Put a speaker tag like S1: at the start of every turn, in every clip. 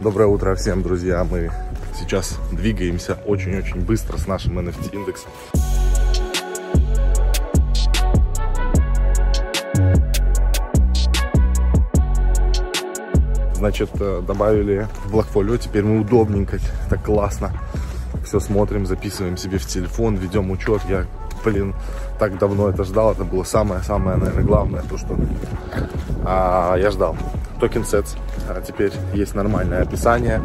S1: Доброе утро всем, друзья. Мы сейчас двигаемся очень-очень быстро с нашим NFT индексом. Значит, э, добавили Blackfolio. Теперь мы удобненько, так классно. Все смотрим, записываем себе в телефон, ведем учет. Я, блин, так давно это ждал. Это было самое-самое, наверное, главное, то, что а, я ждал. Token Sets. А теперь есть нормальное описание,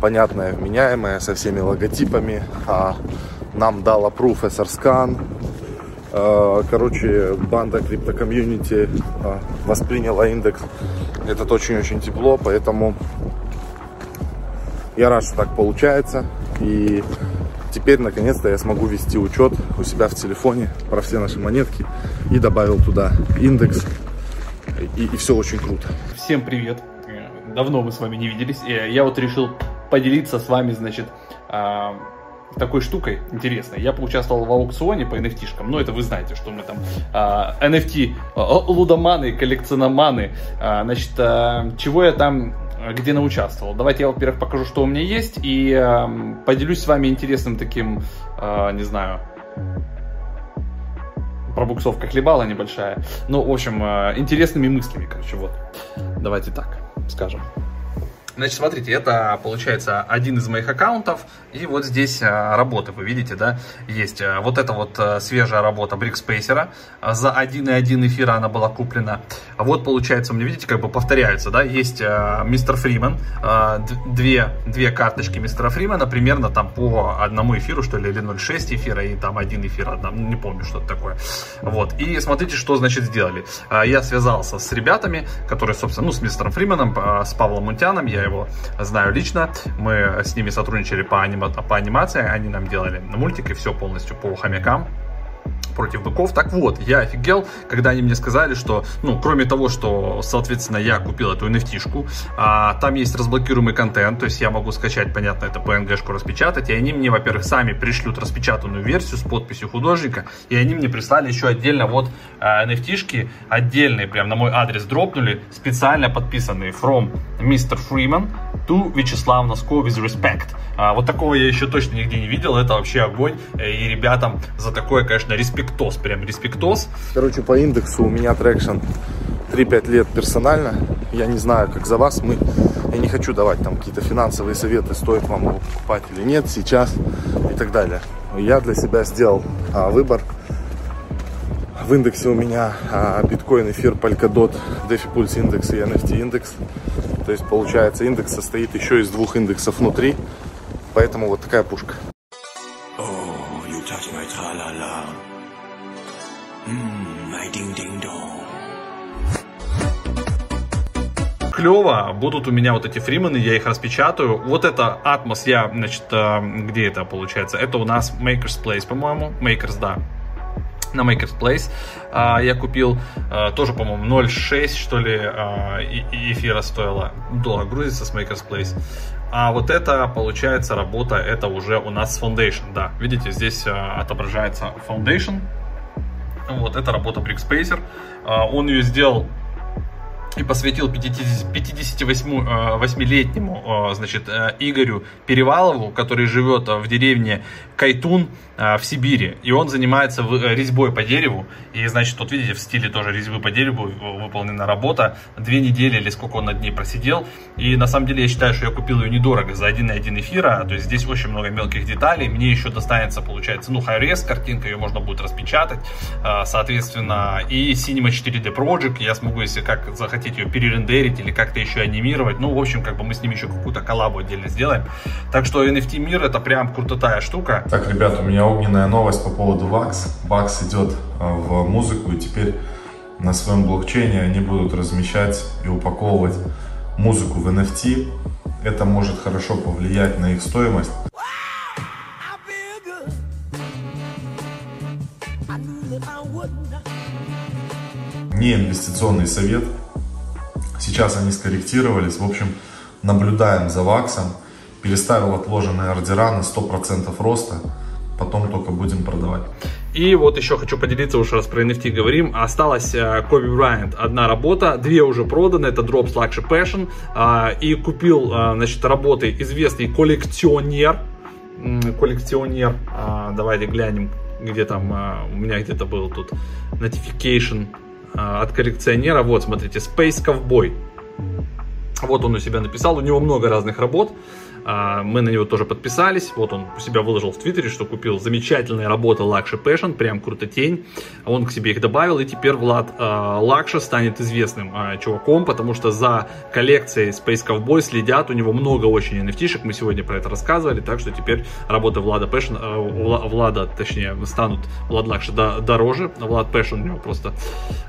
S1: понятное, вменяемое, со всеми логотипами. А, нам дал approve Etherscan. А, короче, банда крипто community а, восприняла индекс этот очень-очень тепло, поэтому я рад, что так получается. И теперь, наконец-то, я смогу вести учет у себя в телефоне про все наши монетки. И добавил туда индекс. И, и все очень круто.
S2: Всем привет. Давно мы с вами не виделись. Я вот решил поделиться с вами, значит, а, такой штукой интересной. Я поучаствовал в аукционе по NFT-шкам. Ну, это вы знаете, что мы там а, NFT, а, лудоманы, коллекциономаны. А, значит, а, чего я там где научаствовал. Давайте я, во-первых, покажу, что у меня есть, и поделюсь с вами интересным таким, не знаю, пробуксовка хлебала небольшая. Ну, в общем, э, интересными мыслями, короче, вот. Давайте так скажем. Значит, смотрите, это получается один из моих аккаунтов, и вот здесь а, работы, вы видите, да, есть. А, вот это вот а, свежая работа Брикспейсера, за 1,1 эфира она была куплена. Вот получается, мне видите, как бы повторяются, да, есть мистер Фримен, две, две карточки мистера Фримена, примерно там по одному эфиру, что ли, или 0,6 эфира, и там один эфир, одна, не помню, что это такое. Вот, и смотрите, что, значит, сделали. Я связался с ребятами, которые, собственно, ну, с мистером Фрименом, с Павлом Мунтяном, я его знаю лично. Мы с ними сотрудничали по, анима по анимации, они нам делали мультики, все полностью по хомякам против быков. Так вот, я офигел, когда они мне сказали, что, ну, кроме того, что, соответственно, я купил эту NFT-шку, а, там есть разблокируемый контент, то есть я могу скачать, понятно, это PNG-шку распечатать, и они мне, во-первых, сами пришлют распечатанную версию с подписью художника, и они мне прислали еще отдельно вот а, NFT-шки, отдельные, прям на мой адрес дропнули, специально подписанные from Mr. Freeman to Вячеслав Носко with respect. А, вот такого я еще точно нигде не видел, это вообще огонь, и ребятам за такое, конечно, респект респектос, прям респектос.
S1: Короче, по индексу у меня traction 3-5 лет персонально. Я не знаю, как за вас. Мы, я не хочу давать там какие-то финансовые советы, стоит вам его покупать или нет сейчас и так далее. Я для себя сделал а, выбор. В индексе у меня а, биткоин, эфир, Polkadot, DeFi Pulse индекс и NFT индекс. То есть получается индекс состоит еще из двух индексов внутри. Поэтому вот такая пушка.
S2: клево, будут у меня вот эти фримены, я их распечатаю. Вот это Atmos, я, значит, э, где это получается? Это у нас Maker's Place, по-моему. Makers, да на Maker's а, я купил а, тоже, по-моему, 0.6 что ли а, эфира стоило. Долго грузится с Maker's. А вот это, получается, работа, это уже у нас Foundation, да. Видите, здесь отображается Foundation. Вот, это работа Brickspacer. Он ее сделал и посвятил 58-летнему, э, значит, э, Игорю Перевалову, который живет в деревне Кайтун в Сибири. И он занимается э, резьбой по дереву. И, значит, вот видите, в стиле тоже резьбы по дереву выполнена работа. Две недели или сколько он над ней просидел. И на самом деле я считаю, что я купил ее недорого за 1,1 эфира. То есть здесь очень много мелких деталей. Мне еще достанется, получается, ну, high-res картинка, ее можно будет распечатать. Соответственно, и Cinema 4D Project. Я смогу, если как захотите захотите ее перерендерить или как-то еще анимировать. Ну, в общем, как бы мы с ними еще какую-то коллабу отдельно сделаем. Так что NFT мир это прям крутая штука.
S1: Так, ребята, у меня огненная новость по поводу VAX. VAX идет э, в музыку и теперь на своем блокчейне они будут размещать и упаковывать музыку в NFT. Это может хорошо повлиять на их стоимость. Не инвестиционный совет, Сейчас они скорректировались. В общем, наблюдаем за ВАКСом. Переставил отложенные ордера на 100% роста. потом только будем продавать.
S2: И вот еще хочу поделиться, уж раз про NFT говорим, осталась Коби uh, Брайант одна работа, две уже проданы, это Drops Luxury Passion, uh, и купил, uh, значит, работы известный коллекционер, коллекционер, давайте глянем, где там, у меня где-то был тут notification от коллекционера, вот, смотрите, Space Cowboy, вот он у себя написал, у него много разных работ, а, мы на него тоже подписались. Вот он у себя выложил в Твиттере, что купил. Замечательные работы Лакши Passion, прям круто тень. Он к себе их добавил, и теперь Влад а, Лакша станет известным а, чуваком, потому что за коллекцией Space Cowboy следят, у него много очень nft мы сегодня про это рассказывали, так что теперь работы Влада Passion, Влада, точнее, станут Влад Лакша дороже, Влад Passion у него просто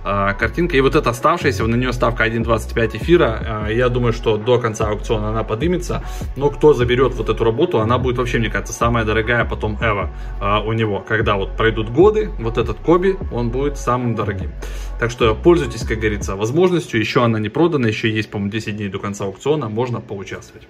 S2: картинка. И вот эта оставшаяся, на нее ставка 1.25 эфира, я думаю, что до конца аукциона она поднимется, но кто заберет вот эту работу, она будет вообще, мне кажется, самая дорогая потом Эва а, у него. Когда вот пройдут годы, вот этот Коби, он будет самым дорогим. Так что пользуйтесь, как говорится, возможностью. Еще она не продана, еще есть, по-моему, 10 дней до конца аукциона, можно поучаствовать.